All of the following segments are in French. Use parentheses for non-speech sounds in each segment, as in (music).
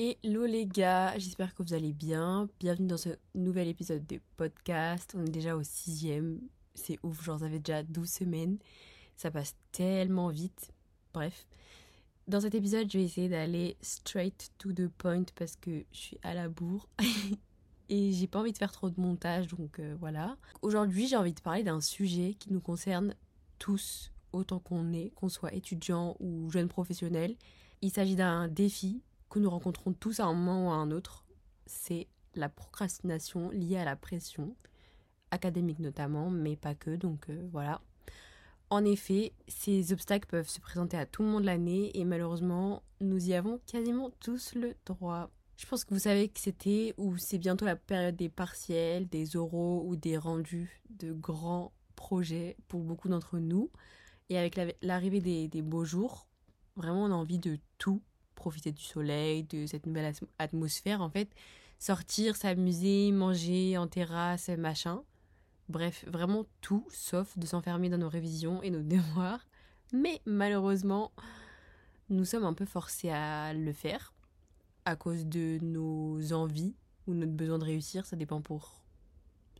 Hello les gars, j'espère que vous allez bien. Bienvenue dans ce nouvel épisode de podcast. On est déjà au sixième. C'est ouf, j'en avais déjà 12 semaines. Ça passe tellement vite. Bref. Dans cet épisode, je vais essayer d'aller straight to the point parce que je suis à la bourre. (laughs) et j'ai pas envie de faire trop de montage, donc euh, voilà. Aujourd'hui, j'ai envie de parler d'un sujet qui nous concerne tous, autant qu'on est, qu'on soit étudiant ou jeune professionnel. Il s'agit d'un défi que nous rencontrons tous à un moment ou à un autre, c'est la procrastination liée à la pression, académique notamment, mais pas que, donc euh, voilà. En effet, ces obstacles peuvent se présenter à tout le monde l'année et malheureusement, nous y avons quasiment tous le droit. Je pense que vous savez que c'était ou c'est bientôt la période des partiels, des oraux ou des rendus de grands projets pour beaucoup d'entre nous. Et avec l'arrivée des, des beaux jours, vraiment on a envie de tout profiter du soleil, de cette nouvelle atmosphère en fait. Sortir, s'amuser, manger en terrasse, machin. Bref, vraiment tout sauf de s'enfermer dans nos révisions et nos (laughs) devoirs. Mais malheureusement, nous sommes un peu forcés à le faire à cause de nos envies ou notre besoin de réussir, ça dépend pour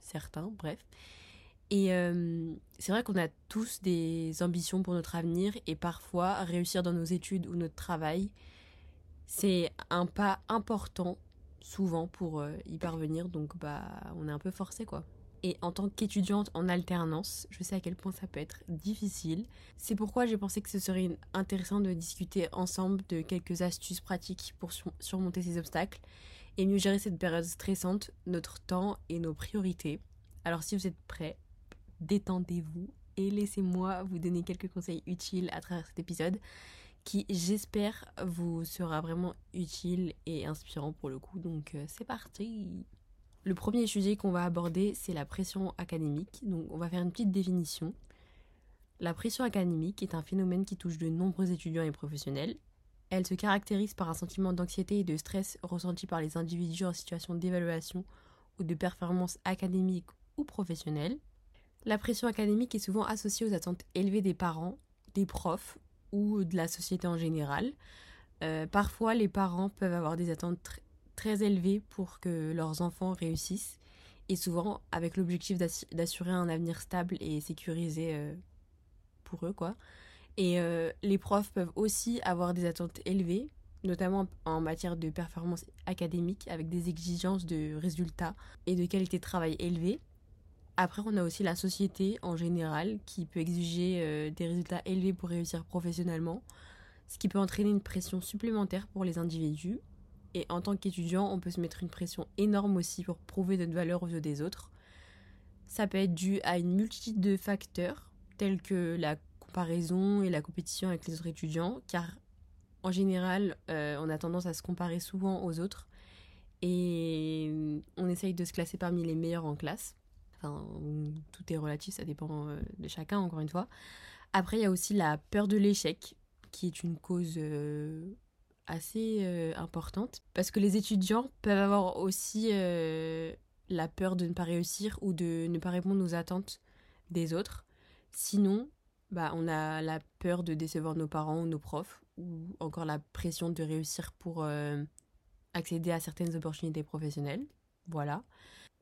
certains, bref. Et euh, c'est vrai qu'on a tous des ambitions pour notre avenir et parfois réussir dans nos études ou notre travail, c'est un pas important souvent pour euh, y parvenir, donc bah on est un peu forcé quoi. Et en tant qu'étudiante en alternance, je sais à quel point ça peut être difficile. C'est pourquoi j'ai pensé que ce serait intéressant de discuter ensemble de quelques astuces pratiques pour surmonter ces obstacles et mieux gérer cette période stressante, notre temps et nos priorités. Alors si vous êtes prêts, détendez-vous et laissez-moi vous donner quelques conseils utiles à travers cet épisode qui j'espère vous sera vraiment utile et inspirant pour le coup. Donc euh, c'est parti Le premier sujet qu'on va aborder c'est la pression académique. Donc on va faire une petite définition. La pression académique est un phénomène qui touche de nombreux étudiants et professionnels. Elle se caractérise par un sentiment d'anxiété et de stress ressenti par les individus en situation d'évaluation ou de performance académique ou professionnelle. La pression académique est souvent associée aux attentes élevées des parents, des profs ou de la société en général. Euh, parfois, les parents peuvent avoir des attentes très élevées pour que leurs enfants réussissent, et souvent avec l'objectif d'assurer un avenir stable et sécurisé euh, pour eux, quoi. Et euh, les profs peuvent aussi avoir des attentes élevées, notamment en matière de performance académique, avec des exigences de résultats et de qualité de travail élevées. Après, on a aussi la société en général qui peut exiger euh, des résultats élevés pour réussir professionnellement, ce qui peut entraîner une pression supplémentaire pour les individus. Et en tant qu'étudiant, on peut se mettre une pression énorme aussi pour prouver notre valeur aux yeux des autres. Ça peut être dû à une multitude de facteurs, tels que la comparaison et la compétition avec les autres étudiants, car en général, euh, on a tendance à se comparer souvent aux autres et on essaye de se classer parmi les meilleurs en classe. Enfin, tout est relatif, ça dépend euh, de chacun, encore une fois. Après, il y a aussi la peur de l'échec, qui est une cause euh, assez euh, importante. Parce que les étudiants peuvent avoir aussi la peur de ne pas réussir ou de ne pas répondre aux attentes des autres. Sinon, bah, on a la peur de décevoir nos parents ou nos profs, ou encore la pression de réussir pour accéder à certaines opportunités professionnelles. Voilà.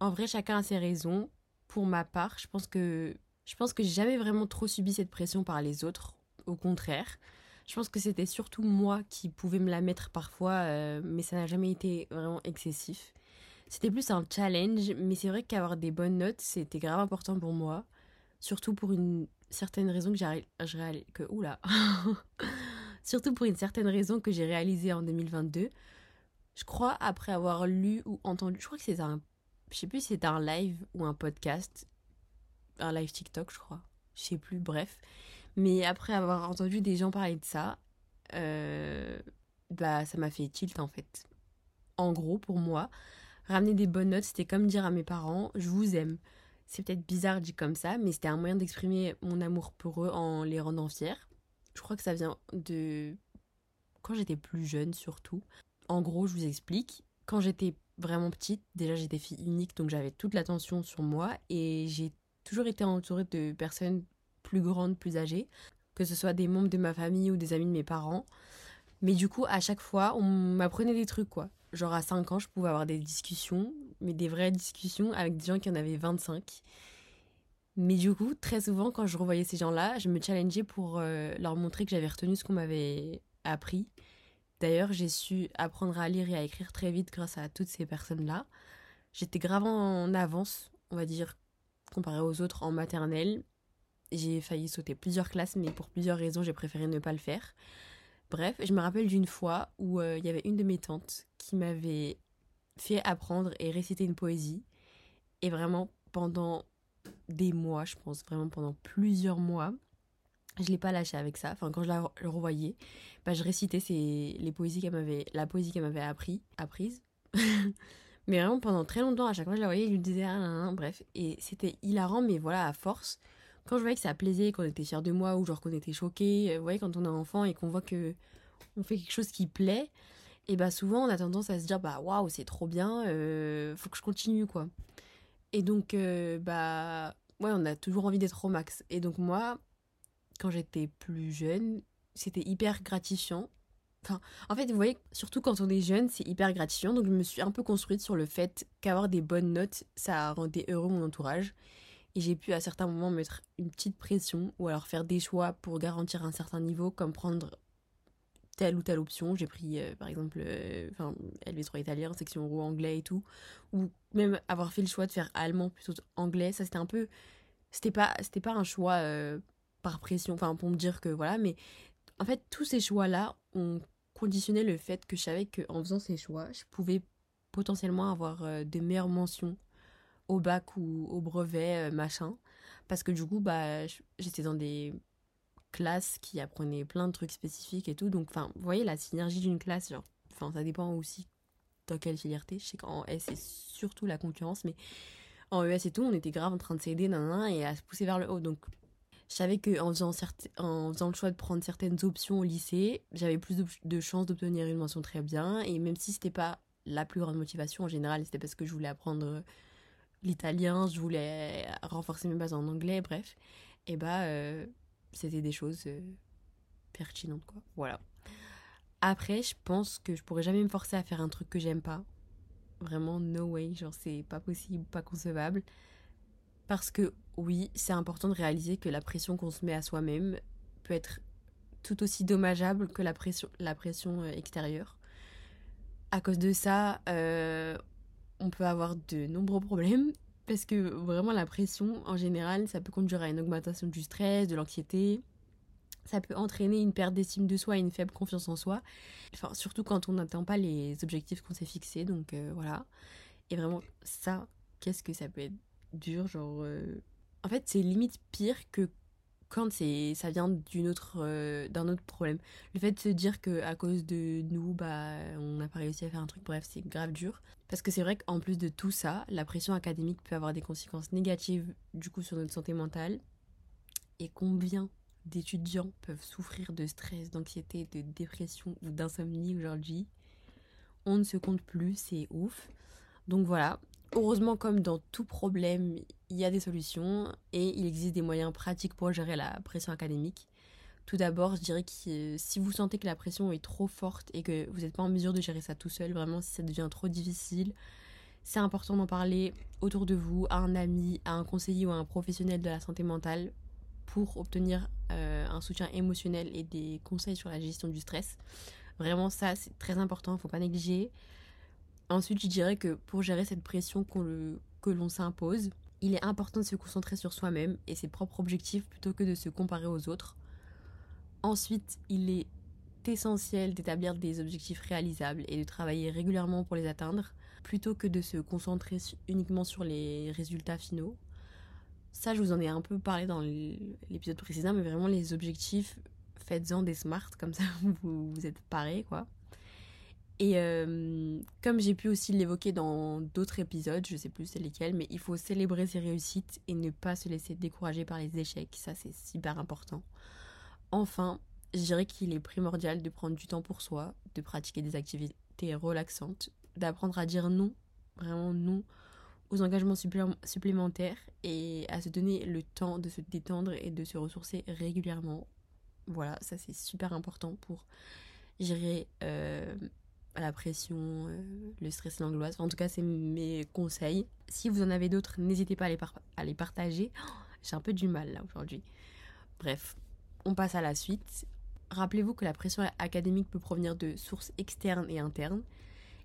En vrai, chacun a ses raisons pour ma part, je pense que je pense que j'ai jamais vraiment trop subi cette pression par les autres. Au contraire, je pense que c'était surtout moi qui pouvais me la mettre parfois, euh, mais ça n'a jamais été vraiment excessif. C'était plus un challenge, mais c'est vrai qu'avoir des bonnes notes, c'était grave important pour moi. Surtout pour une certaine raison que j'ai que oula. (laughs) surtout pour une certaine raison que j'ai réalisée en 2022. Je crois après avoir lu ou entendu, je crois que c'est un je sais plus si c'était un live ou un podcast, un live TikTok, je crois. Je sais plus, bref. Mais après avoir entendu des gens parler de ça, euh, bah ça m'a fait tilt en fait. En gros, pour moi, ramener des bonnes notes, c'était comme dire à mes parents, je vous aime. C'est peut-être bizarre dit comme ça, mais c'était un moyen d'exprimer mon amour pour eux en les rendant fiers. Je crois que ça vient de quand j'étais plus jeune surtout. En gros, je vous explique. Quand j'étais vraiment petite, déjà j'étais fille unique, donc j'avais toute l'attention sur moi et j'ai toujours été entourée de personnes plus grandes, plus âgées, que ce soit des membres de ma famille ou des amis de mes parents. Mais du coup, à chaque fois, on m'apprenait des trucs, quoi. Genre à 5 ans, je pouvais avoir des discussions, mais des vraies discussions avec des gens qui en avaient 25. Mais du coup, très souvent, quand je revoyais ces gens-là, je me challengeais pour euh, leur montrer que j'avais retenu ce qu'on m'avait appris. D'ailleurs, j'ai su apprendre à lire et à écrire très vite grâce à toutes ces personnes-là. J'étais grave en avance, on va dire, comparé aux autres en maternelle. J'ai failli sauter plusieurs classes, mais pour plusieurs raisons, j'ai préféré ne pas le faire. Bref, je me rappelle d'une fois où euh, il y avait une de mes tantes qui m'avait fait apprendre et réciter une poésie. Et vraiment, pendant des mois, je pense vraiment pendant plusieurs mois, je l'ai pas lâché avec ça. Enfin, quand je la revoyais, bah, je récitais les poésies qu'elle m'avait, la poésie qu'elle m'avait appris, apprise. (laughs) mais vraiment pendant très longtemps, à chaque fois que je la voyais, je lui disais ah, bref. Et c'était hilarant, mais voilà, à force, quand je voyais que ça plaisait, qu'on était fier de moi ou genre qu'on était choqué, euh, vous voyez, quand on est enfant et qu'on voit que on fait quelque chose qui plaît, et bah souvent on a tendance à se dire bah waouh, c'est trop bien, euh, faut que je continue quoi. Et donc, euh, bah, ouais, on a toujours envie d'être au max. Et donc, moi, quand j'étais plus jeune, c'était hyper gratifiant. Enfin, en fait, vous voyez, surtout quand on est jeune, c'est hyper gratifiant. Donc, je me suis un peu construite sur le fait qu'avoir des bonnes notes, ça rendait heureux mon entourage. Et j'ai pu à certains moments mettre une petite pression ou alors faire des choix pour garantir un certain niveau, comme prendre telle ou telle option. J'ai pris euh, par exemple euh, enfin, LV3 italien, section euro anglais et tout. Ou même avoir fait le choix de faire allemand plutôt anglais. Ça c'était un peu. C'était pas, pas un choix euh, par pression, enfin pour me dire que voilà, mais en fait tous ces choix-là ont conditionné le fait que je savais qu'en faisant ces choix, je pouvais potentiellement avoir des meilleures mentions au bac ou au brevet, machin. Parce que du coup, bah, j'étais dans des classe qui apprenait plein de trucs spécifiques et tout. Donc, enfin, vous voyez la synergie d'une classe, genre, enfin, ça dépend aussi dans quelle filière t'es. Je sais qu'en S, c'est surtout la concurrence, mais en ES et tout, on était grave en train de s'aider, et à se pousser vers le haut. Donc, je savais qu'en faisant, en faisant le choix de prendre certaines options au lycée, j'avais plus de chances d'obtenir une mention très bien. Et même si c'était pas la plus grande motivation en général, c'était parce que je voulais apprendre l'italien, je voulais renforcer mes bases en anglais, bref. Et bah, euh, c'était des choses euh, pertinentes, quoi. Voilà. Après, je pense que je pourrais jamais me forcer à faire un truc que j'aime pas. Vraiment, no way. Genre, c'est pas possible, pas concevable. Parce que, oui, c'est important de réaliser que la pression qu'on se met à soi-même peut être tout aussi dommageable que la pression, la pression euh, extérieure. À cause de ça, euh, on peut avoir de nombreux problèmes parce que vraiment la pression en général ça peut conduire à une augmentation du stress, de l'anxiété. Ça peut entraîner une perte d'estime de soi et une faible confiance en soi. Enfin, surtout quand on n'atteint pas les objectifs qu'on s'est fixés. Donc euh, voilà. Et vraiment, ça, qu'est-ce que ça peut être dur. Genre. Euh, en fait, c'est limite pire que quand c'est ça vient d'une autre euh, d'un autre problème le fait de se dire que à cause de nous bah on n'a pas réussi à faire un truc bref c'est grave dur parce que c'est vrai qu'en plus de tout ça la pression académique peut avoir des conséquences négatives du coup sur notre santé mentale et combien d'étudiants peuvent souffrir de stress d'anxiété de dépression ou d'insomnie aujourd'hui? On ne se compte plus c'est ouf donc voilà heureusement, comme dans tout problème, il y a des solutions et il existe des moyens pratiques pour gérer la pression académique. Tout d'abord, je dirais que si vous sentez que la pression est trop forte et que vous n'êtes pas en mesure de gérer ça tout seul, vraiment si ça devient trop difficile, c'est important d'en parler autour de vous, à un ami, à un conseiller ou à un professionnel de la santé mentale pour obtenir euh, un soutien émotionnel et des conseils sur la gestion du stress. Vraiment ça, c'est très important, il ne faut pas négliger. Ensuite, je dirais que pour gérer cette pression que l'on s'impose, il est important de se concentrer sur soi-même et ses propres objectifs plutôt que de se comparer aux autres. Ensuite, il est essentiel d'établir des objectifs réalisables et de travailler régulièrement pour les atteindre, plutôt que de se concentrer uniquement sur les résultats finaux. Ça, je vous en ai un peu parlé dans l'épisode précédent, mais vraiment les objectifs, faites-en des smart, comme ça (laughs) vous, vous êtes parés, quoi. Et euh, comme j'ai pu aussi l'évoquer dans d'autres épisodes, je sais plus c'est lesquels, mais il faut célébrer ses réussites et ne pas se laisser décourager par les échecs. Ça, c'est super important. Enfin, je dirais qu'il est primordial de prendre du temps pour soi, de pratiquer des activités relaxantes, d'apprendre à dire non, vraiment non, aux engagements supplémentaires et à se donner le temps de se détendre et de se ressourcer régulièrement. Voilà, ça c'est super important pour gérer euh, la pression, euh, le stress l'angoisse. en tout cas, c'est mes conseils. Si vous en avez d'autres, n'hésitez pas à les, à les partager. J'ai un peu du mal là aujourd'hui. Bref, on passe à la suite. Rappelez-vous que la pression académique peut provenir de sources externes et internes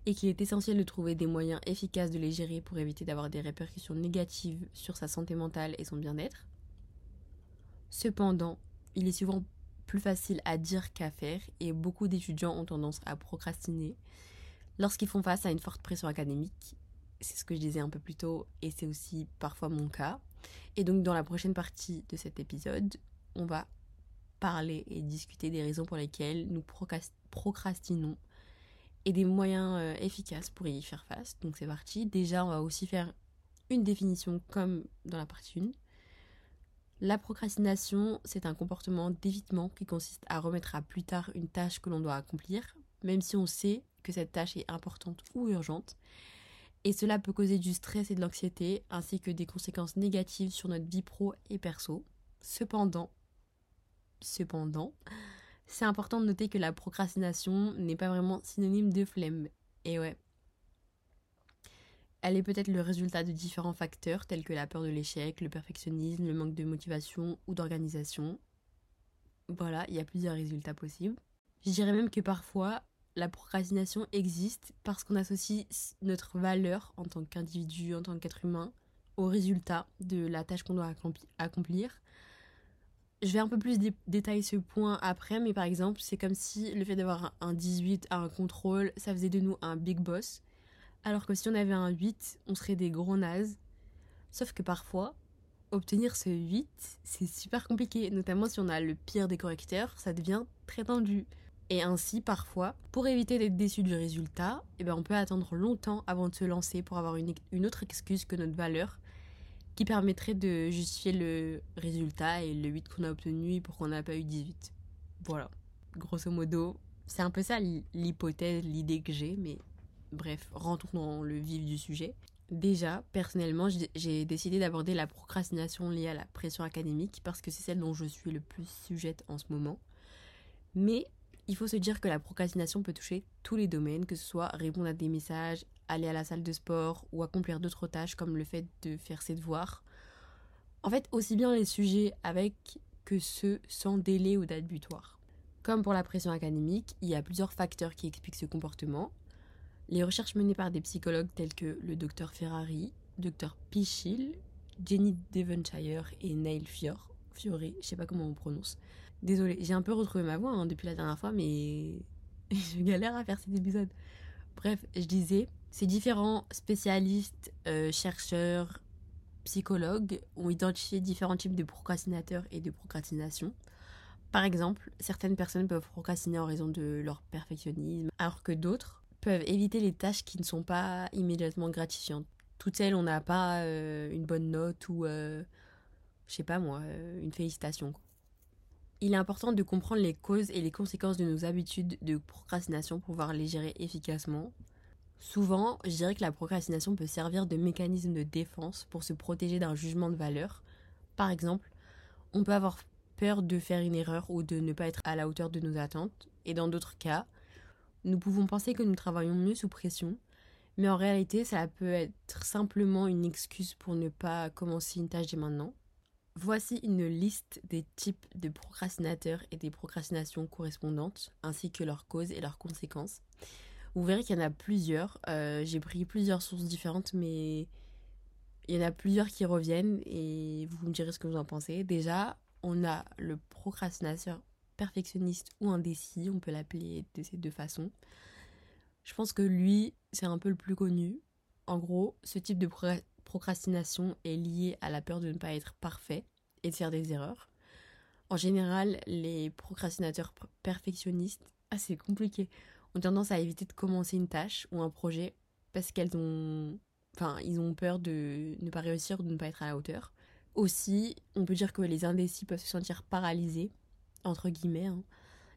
et qu'il est essentiel de trouver des moyens efficaces de les gérer pour éviter d'avoir des répercussions négatives sur sa santé mentale et son bien-être. Cependant, il est souvent plus facile à dire qu'à faire et beaucoup d'étudiants ont tendance à procrastiner lorsqu'ils font face à une forte pression académique. C'est ce que je disais un peu plus tôt et c'est aussi parfois mon cas. Et donc dans la prochaine partie de cet épisode, on va parler et discuter des raisons pour lesquelles nous procrastinons et des moyens euh, efficaces pour y faire face. Donc c'est parti. Déjà, on va aussi faire une définition comme dans la partie 1. La procrastination, c'est un comportement d'évitement qui consiste à remettre à plus tard une tâche que l'on doit accomplir, même si on sait que cette tâche est importante ou urgente. Et cela peut causer du stress et de l'anxiété, ainsi que des conséquences négatives sur notre vie pro et perso. Cependant, cependant, c'est important de noter que la procrastination n'est pas vraiment synonyme de flemme. Et ouais. Elle est peut-être le résultat de différents facteurs tels que la peur de l'échec, le perfectionnisme, le manque de motivation ou d'organisation. Voilà, il y a plusieurs résultats possibles. Je dirais même que parfois, la procrastination existe parce qu'on associe notre valeur en tant qu'individu, en tant qu'être humain, au résultat de la tâche qu'on doit accomplir je vais un peu plus détailler ce point après, mais par exemple, c'est comme si le fait d'avoir un 18 à un contrôle, ça faisait de nous un big boss. Alors que si on avait un 8, on serait des gros nazes. Sauf que parfois, obtenir ce 8, c'est super compliqué. Notamment si on a le pire des correcteurs, ça devient très tendu. Et ainsi, parfois, pour éviter d'être déçu du résultat, eh ben, on peut attendre longtemps avant de se lancer pour avoir une, une autre excuse que notre valeur qui permettrait de justifier le résultat et le 8 qu'on a obtenu pour qu'on n'a pas eu 18. Voilà, grosso modo, c'est un peu ça l'hypothèse, l'idée que j'ai, mais bref, rentrons dans le vif du sujet. Déjà, personnellement, j'ai décidé d'aborder la procrastination liée à la pression académique parce que c'est celle dont je suis le plus sujette en ce moment. Mais il faut se dire que la procrastination peut toucher tous les domaines, que ce soit répondre à des messages, aller à la salle de sport ou accomplir d'autres tâches comme le fait de faire ses devoirs. En fait, aussi bien les sujets avec que ceux sans délai ou date butoir. Comme pour la pression académique, il y a plusieurs facteurs qui expliquent ce comportement. Les recherches menées par des psychologues tels que le docteur Ferrari, docteur Pichil, Jenny Devonshire et Neil Fior, Fiore, je sais pas comment on prononce. Désolée, j'ai un peu retrouvé ma voix hein, depuis la dernière fois, mais (laughs) je galère à faire cet épisode. Bref, je disais, ces différents spécialistes, euh, chercheurs, psychologues ont identifié différents types de procrastinateurs et de procrastination. Par exemple, certaines personnes peuvent procrastiner en raison de leur perfectionnisme, alors que d'autres peuvent éviter les tâches qui ne sont pas immédiatement gratifiantes. Toutes celles, on n'a pas euh, une bonne note ou, euh, je sais pas moi, une félicitation. Il est important de comprendre les causes et les conséquences de nos habitudes de procrastination pour pouvoir les gérer efficacement Souvent, je dirais que la procrastination peut servir de mécanisme de défense pour se protéger d'un jugement de valeur. Par exemple, on peut avoir peur de faire une erreur ou de ne pas être à la hauteur de nos attentes, et dans d'autres cas, nous pouvons penser que nous travaillons mieux sous pression, mais en réalité, ça peut être simplement une excuse pour ne pas commencer une tâche dès maintenant. Voici une liste des types de procrastinateurs et des procrastinations correspondantes, ainsi que leurs causes et leurs conséquences. Vous verrez qu'il y en a plusieurs. Euh, j'ai pris plusieurs sources différentes, mais il y en a plusieurs qui reviennent et vous me direz ce que vous en pensez. Déjà, on a le procrastinateur perfectionniste ou indécis, on peut l'appeler de ces deux façons. Je pense que lui, c'est un peu le plus connu. En gros, ce type de procrastination est lié à la peur de ne pas être parfait et de faire des erreurs. En général, les procrastinateurs perfectionnistes, ah c'est compliqué, ont tendance à éviter de commencer une tâche ou un projet parce qu'elles ont, enfin, ont peur de ne pas réussir ou de ne pas être à la hauteur. Aussi, on peut dire que les indécis peuvent se sentir paralysés, entre guillemets. Hein.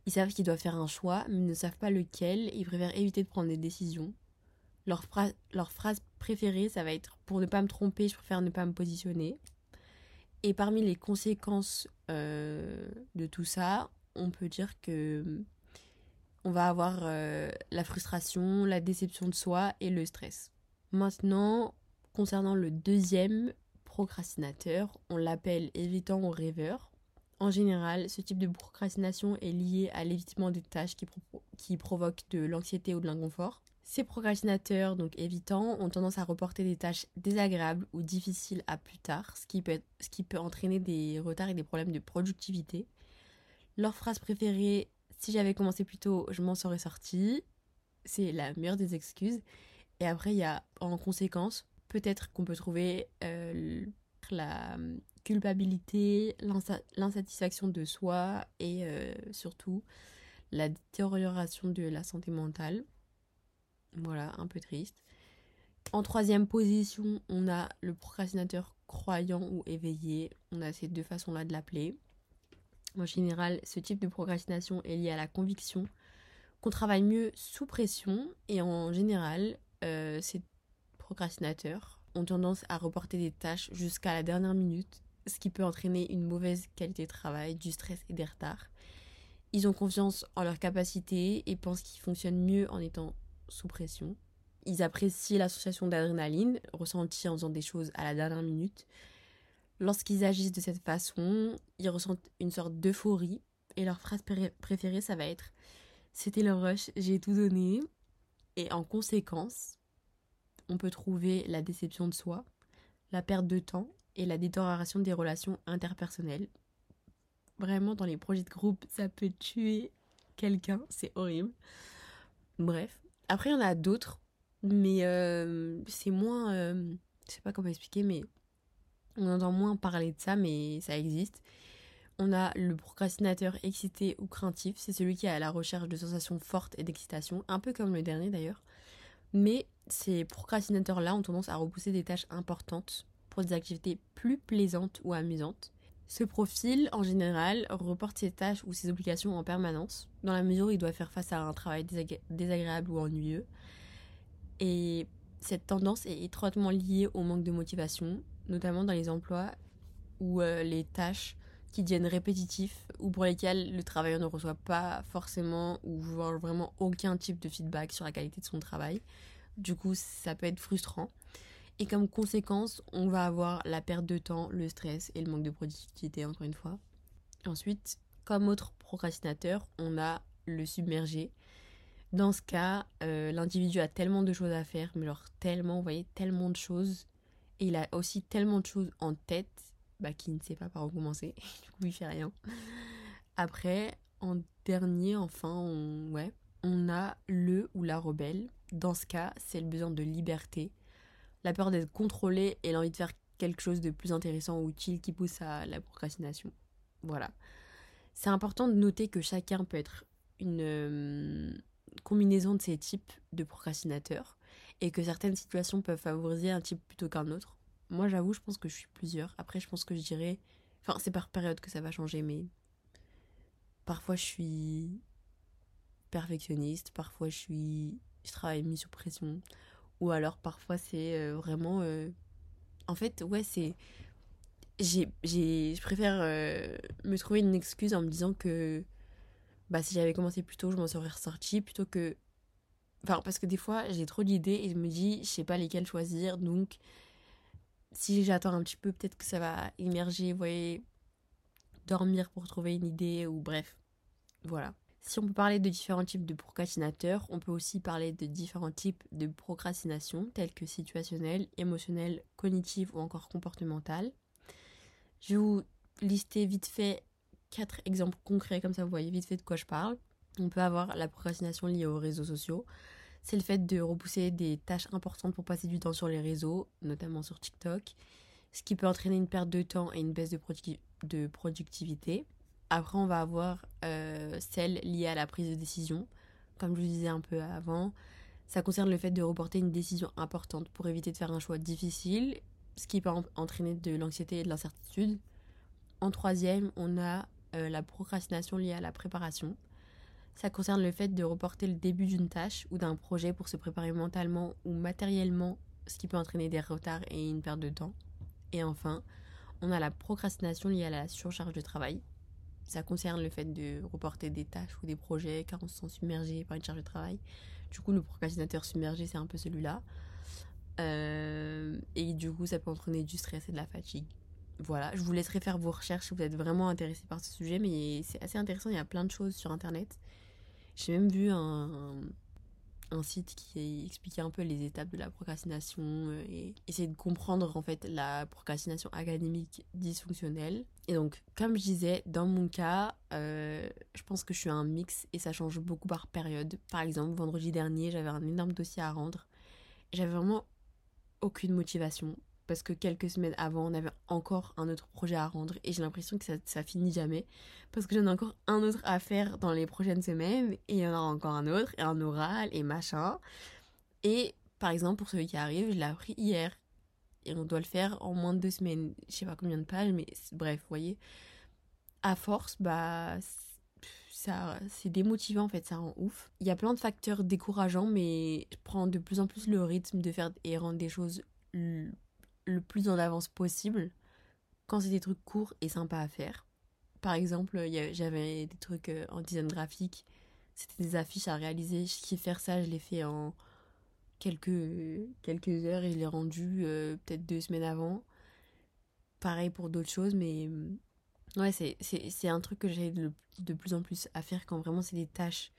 Ils savent qu'ils doivent faire un choix, mais ne savent pas lequel, ils préfèrent éviter de prendre des décisions. Leur, leur phrase préférée, ça va être pour ne pas me tromper, je préfère ne pas me positionner. Et parmi les conséquences euh, de tout ça, on peut dire que on va avoir euh, la frustration, la déception de soi et le stress. Maintenant, concernant le deuxième procrastinateur, on l'appelle évitant ou rêveur. En général, ce type de procrastination est lié à l'évitement des tâches qui, provoquent de l'anxiété ou de l'inconfort. Ces procrastinateurs, donc évitants, ont tendance à reporter des tâches désagréables ou difficiles à plus tard, ce qui peut, ce qui peut entraîner des retards et des problèmes de productivité. Leur phrase préférée, si j'avais commencé plus tôt, je m'en serais sorti. C'est la meilleure des excuses. Et après, il y a en conséquence, peut-être qu'on peut trouver euh, la culpabilité, l'insatisfaction de soi et euh, surtout la détérioration de la santé mentale. Voilà, un peu triste. En troisième position, on a le procrastinateur croyant ou éveillé. On a ces deux façons-là de l'appeler. En général, ce type de procrastination est lié à la conviction qu'on travaille mieux sous pression et en général, euh, ces procrastinateurs ont tendance à reporter des tâches jusqu'à la dernière minute, ce qui peut entraîner une mauvaise qualité de travail, du stress et des retards. Ils ont confiance en leur capacité et pensent qu'ils fonctionnent mieux en étant sous pression. Ils apprécient l'association d'adrénaline ressentie en faisant des choses à la dernière minute. Lorsqu'ils agissent de cette façon, ils ressentent une sorte d'euphorie et leur phrase préférée, ça va être C'était le rush, j'ai tout donné. Et en conséquence, on peut trouver la déception de soi, la perte de temps et la détérioration des relations interpersonnelles. Vraiment, dans les projets de groupe, ça peut tuer quelqu'un, c'est horrible. Bref, après, il y en a d'autres, mais euh, c'est moins. Euh, je sais pas comment expliquer, mais on entend moins parler de ça, mais ça existe. On a le procrastinateur excité ou craintif, c'est celui qui est à la recherche de sensations fortes et d'excitation, un peu comme le dernier d'ailleurs. Mais ces procrastinateurs-là ont tendance à repousser des tâches importantes pour des activités plus plaisantes ou amusantes. Ce profil, en général, reporte ses tâches ou ses obligations en permanence, dans la mesure où il doit faire face à un travail désagréable ou ennuyeux. Et cette tendance est étroitement liée au manque de motivation, notamment dans les emplois où euh, les tâches qui deviennent répétitifs ou pour lesquelles le travailleur ne reçoit pas forcément ou vraiment aucun type de feedback sur la qualité de son travail. Du coup, ça peut être frustrant. Et comme conséquence, on va avoir la perte de temps, le stress et le manque de productivité, encore une fois. Ensuite, comme autre procrastinateur, on a le submergé. Dans ce cas, euh, l'individu a tellement de choses à faire, mais genre tellement, vous voyez, tellement de choses. Et il a aussi tellement de choses en tête bah, qu'il ne sait pas par où commencer. (laughs) du coup, il fait rien. Après, en dernier, enfin, ouais, on a le ou la rebelle. Dans ce cas, c'est le besoin de liberté la peur d'être contrôlé et l'envie de faire quelque chose de plus intéressant ou utile qui pousse à la procrastination. Voilà. C'est important de noter que chacun peut être une euh, combinaison de ces types de procrastinateurs et que certaines situations peuvent favoriser un type plutôt qu'un autre. Moi, j'avoue, je pense que je suis plusieurs. Après, je pense que je dirais. Enfin, c'est par période que ça va changer, mais. Parfois, je suis perfectionniste, parfois, je suis. Je travaille mis sous pression. Ou alors parfois c'est euh, vraiment... Euh, en fait, ouais, c'est... J'ai, je préfère euh, me trouver une excuse en me disant que bah, si j'avais commencé plus tôt, je m'en serais ressortie plutôt que... Enfin, parce que des fois, j'ai trop d'idées et je me dis, je sais pas lesquelles choisir. Donc, si j'attends un petit peu, peut-être que ça va émerger, vous voyez, dormir pour trouver une idée ou bref. Voilà. Si on peut parler de différents types de procrastinateurs, on peut aussi parler de différents types de procrastination, tels que situationnelle, émotionnelle, cognitive ou encore comportementale. Je vais vous lister vite fait quatre exemples concrets, comme ça vous voyez vite fait de quoi je parle. On peut avoir la procrastination liée aux réseaux sociaux. C'est le fait de repousser des tâches importantes pour passer du temps sur les réseaux, notamment sur TikTok, ce qui peut entraîner une perte de temps et une baisse de, productivité. Après, on va avoir euh, celle liée à la prise de décision. Comme je vous disais un peu avant, ça concerne le fait de reporter une décision importante pour éviter de faire un choix difficile, ce qui peut entraîner de l'anxiété et de l'incertitude. En troisième, on a euh, la procrastination liée à la préparation. Ça concerne le fait de reporter le début d'une tâche ou d'un projet pour se préparer mentalement ou matériellement, ce qui peut entraîner des retards et une perte de temps. Et enfin, on a la procrastination liée à la surcharge de travail. Ça concerne le fait de reporter des tâches ou des projets car on se sent submergé par une charge de travail. Du coup, le procrastinateur submergé, c'est un peu celui-là. Euh, et du coup, ça peut entraîner du stress et de la fatigue. Voilà, je vous laisserai faire vos recherches si vous êtes vraiment intéressé par ce sujet, mais c'est assez intéressant, il y a plein de choses sur Internet. J'ai même vu un, site qui expliquait un peu les étapes de la procrastination euh, et essayer de comprendre en fait la procrastination académique dysfonctionnelle. Et donc, comme je disais, dans mon cas, euh, je pense que je suis un mix et ça change beaucoup par période. Par exemple, vendredi dernier, j'avais un énorme dossier à rendre. J'avais vraiment aucune motivation parce que quelques semaines avant, on avait encore un autre projet à rendre et j'ai l'impression que ça, ça finit jamais parce que j'en ai encore un autre à faire dans les prochaines semaines et il y en aura encore un autre et un oral et machin. Et par exemple, pour celui qui arrive, je l'ai appris hier et on doit le faire en moins de deux semaines. Je sais pas combien de pages, mais bref, vous voyez. À force, bah, ça, c'est démotivant en fait, ça rend ouf. Il y a plein de facteurs décourageants, mais je prends de plus en plus le rythme de faire et rendre des choses le plus en avance possible quand c'est des trucs courts et sympas à faire. Par exemple, j'avais des trucs euh, en design graphique, c'était des affiches à réaliser. Je kiffe faire ça, je l'ai fait en quelques, quelques heures et je l'ai rendu euh, peut-être deux semaines avant. Pareil pour d'autres choses, mais mm, ouais, c'est un truc que j'ai de, de, plus en plus à faire quand vraiment c'est des tâches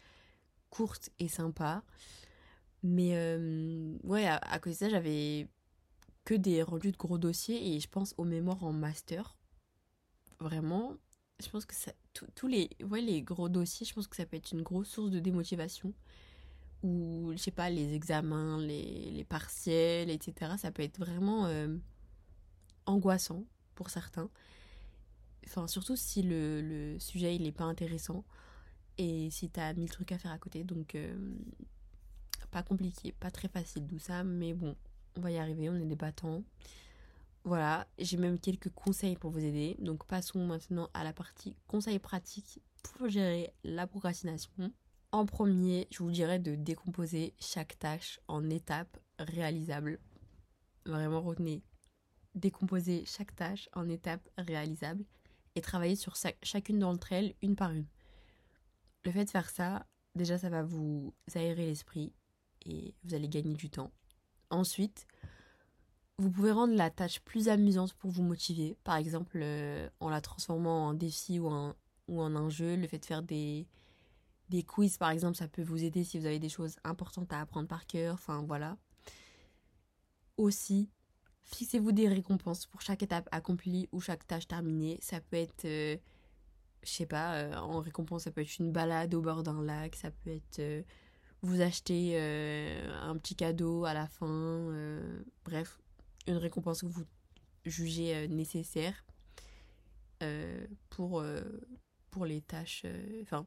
courtes et sympas. Mais euh, ouais, à, à, cause de ça, j'avais que des rendus de gros dossiers et je pense aux mémoires en master. Vraiment, je pense que ça, tous les, ouais, les gros dossiers, je pense que ça peut être une grosse source de démotivation. Ou, je sais pas, les examens, les, les partiels, etc. Ça peut être vraiment euh, angoissant pour certains. Enfin, surtout si le, le sujet il n'est pas intéressant et si t'as mille trucs à faire à côté. Donc, euh, pas compliqué, pas très facile tout ça, mais bon, on va y arriver, on est des battants. Voilà, j'ai même quelques conseils pour vous aider. Donc passons maintenant à la partie conseils pratiques pour gérer la procrastination. En premier, je vous dirais de décomposer chaque tâche en étapes réalisables. Vraiment retenez, décomposer chaque tâche en étapes réalisables et travailler sur chacune d'entre elles une par une. Le fait de faire ça, déjà ça va vous aérer l'esprit et vous allez gagner du temps. Ensuite, vous pouvez rendre la tâche plus amusante pour vous motiver. Par exemple, euh, en la transformant en défi ou en, ou en un jeu. Le fait de faire des, des quiz, par exemple, ça peut vous aider si vous avez des choses importantes à apprendre par cœur. Enfin, voilà. Aussi, fixez-vous des récompenses pour chaque étape accomplie ou chaque tâche terminée. Ça peut être, euh, je sais pas, euh, en récompense, ça peut être une balade au bord d'un lac. Ça peut être vous acheter euh, un petit cadeau à la fin, euh, bref, une récompense que vous jugez euh, nécessaire pour, pour les tâches, enfin,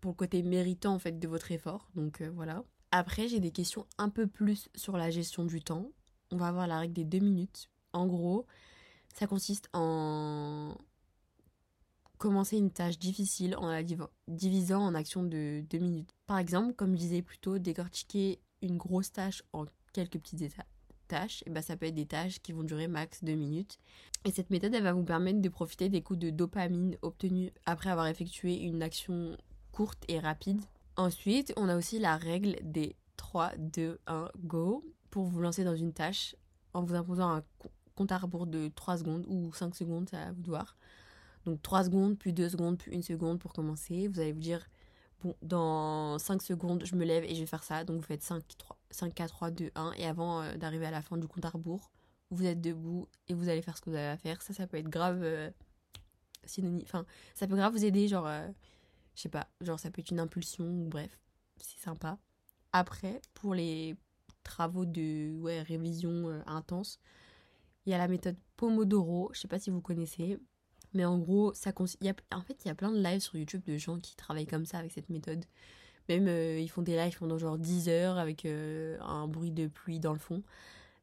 pour le côté méritant en fait de votre effort. Donc voilà. Après, j'ai des questions un peu plus sur la gestion du temps. On va avoir la règle des deux minutes. En gros, ça consiste en commencer une tâche difficile en la divisant en actions de deux minutes. Par exemple, comme je disais plus tôt, décortiquer une grosse tâche en quelques petites tâches, et ben ça peut être des tâches qui vont durer max deux minutes. Et cette méthode, elle va vous permettre de profiter des coups de dopamine obtenus après avoir effectué une action courte et rapide. Ensuite, on a aussi la règle des 3, 2, 1, go pour vous lancer dans une tâche en vous imposant un compte à rebours de 3 secondes ou 5 secondes, ça va vous voir. Donc 3 secondes, puis 2 secondes, puis 1 seconde pour commencer. Vous allez vous dire, bon, dans 5 secondes, je me lève et je vais faire ça. Donc vous faites 5, 3, 5 4, 3, 2, 1. Et avant euh, d'arriver à la fin du compte à rebours, vous êtes debout et vous allez faire ce que vous avez à faire. Ça, ça peut être grave euh, synonyme. Enfin, ça peut grave vous aider, genre, euh, je sais pas, genre ça peut être une impulsion ou bref, c'est sympa. Après, pour les travaux de ouais, révision intense, il y a la méthode Pomodoro. Je sais pas si vous connaissez. Mais en gros, ça y a, en fait, il y a plein de lives sur YouTube de gens qui travaillent comme ça avec cette méthode. Même euh, ils font des lives pendant genre 10 heures avec euh, un bruit de pluie dans le fond.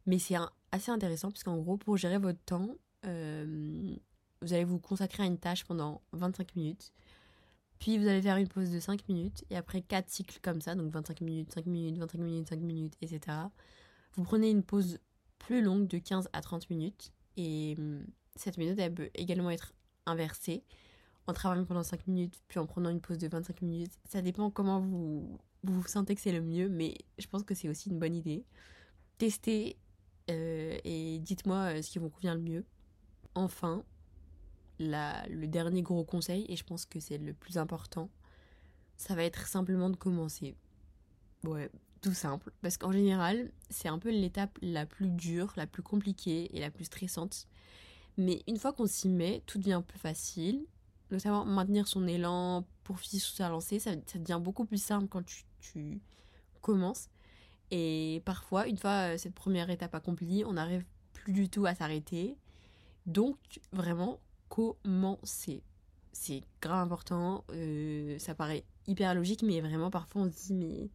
Mais c'est assez intéressant parce qu'en gros, pour gérer votre temps, euh, vous allez vous consacrer à une tâche pendant 25 minutes. Puis vous allez faire une pause de 5 minutes et après 4 cycles comme ça, donc 25 minutes, 5 minutes, 25 minutes, 5 minutes, etc. Vous prenez une pause plus longue de 15 à 30 minutes et cette méthode, elle peut également être inversée. en travaillant pendant 5 minutes, puis en prenant une pause de 25 minutes. Ça dépend comment vous vous, sentez que c'est le mieux, mais je pense que c'est aussi une bonne idée. Testez euh, et dites-moi ce qui vous convient le mieux. Enfin, le dernier gros conseil, et je pense que c'est le plus important, ça va être simplement de commencer. Ouais, tout simple. Parce qu'en général, c'est un peu l'étape la plus dure, la plus compliquée et la plus stressante. Mais une fois qu'on s'y met, tout devient plus facile. Notamment maintenir son élan, pour finir sur sa lancée, ça, ça, devient beaucoup plus simple quand tu, tu commences. Et parfois, une fois euh, cette première étape accomplie, on n'arrive plus du tout à s'arrêter. Donc, vraiment, commencer. C'est grave important. Euh, ça paraît hyper logique, mais vraiment, parfois, on se dit, mais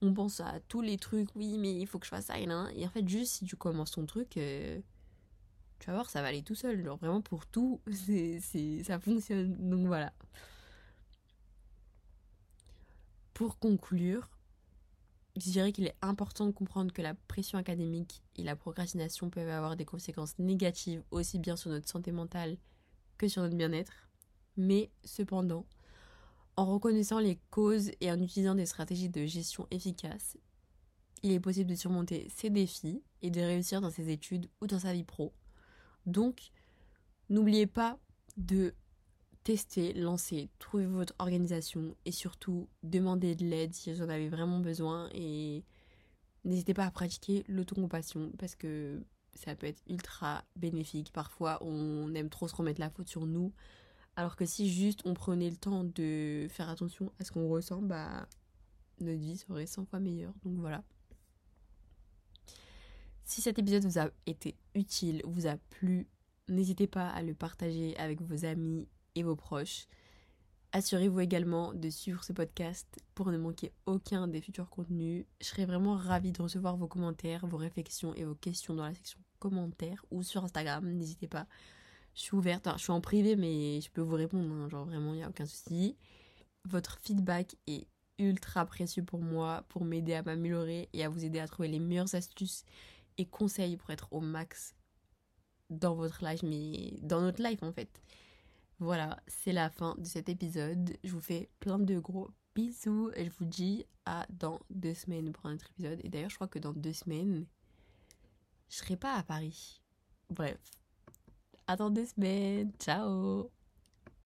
on pense à tous les trucs, oui, mais il faut que je fasse ça et en fait, juste si tu commences ton truc, euh, tu vas voir, ça va aller tout seul. Genre, vraiment, pour tout, (laughs) ça fonctionne. Donc voilà. Pour conclure, je dirais qu'il est important de comprendre que la pression académique et la procrastination peuvent avoir des conséquences négatives aussi bien sur notre santé mentale que sur notre bien-être. Mais cependant, en reconnaissant les causes et en utilisant des stratégies de gestion efficaces, il est possible de surmonter ces défis et de réussir dans ses études ou dans sa vie pro. Donc, n'oubliez pas de tester, lancer, trouver votre organisation et surtout demander de l'aide si vous en avez vraiment besoin et n'hésitez pas à pratiquer l'autocompassion parce que ça peut être ultra bénéfique. Parfois, on aime trop se remettre la faute sur nous alors que si juste on prenait le temps de faire attention à ce qu'on ressent, bah notre vie serait 100 fois meilleure. Donc voilà. Si cet épisode vous a été utile, vous a plu, n'hésitez pas à le partager avec vos amis et vos proches. Assurez-vous également de suivre ce podcast pour ne manquer aucun des futurs contenus. Je serais vraiment ravie de recevoir vos commentaires, vos réflexions et vos questions dans la section commentaires ou sur Instagram. N'hésitez pas je suis ouverte, je suis en privé, mais je peux vous répondre, hein, genre vraiment, il n'y a aucun souci. Votre feedback est ultra précieux pour moi, pour m'aider à m'améliorer et à vous aider à trouver les meilleures astuces et conseils pour être au max dans votre life, mais dans notre life en fait. Voilà, c'est la fin de cet épisode. Je vous fais plein de gros bisous et je vous dis à dans deux semaines pour un autre épisode. Et d'ailleurs, je crois que dans deux semaines, je serai pas à Paris. Bref, Attends deux semaines. Ciao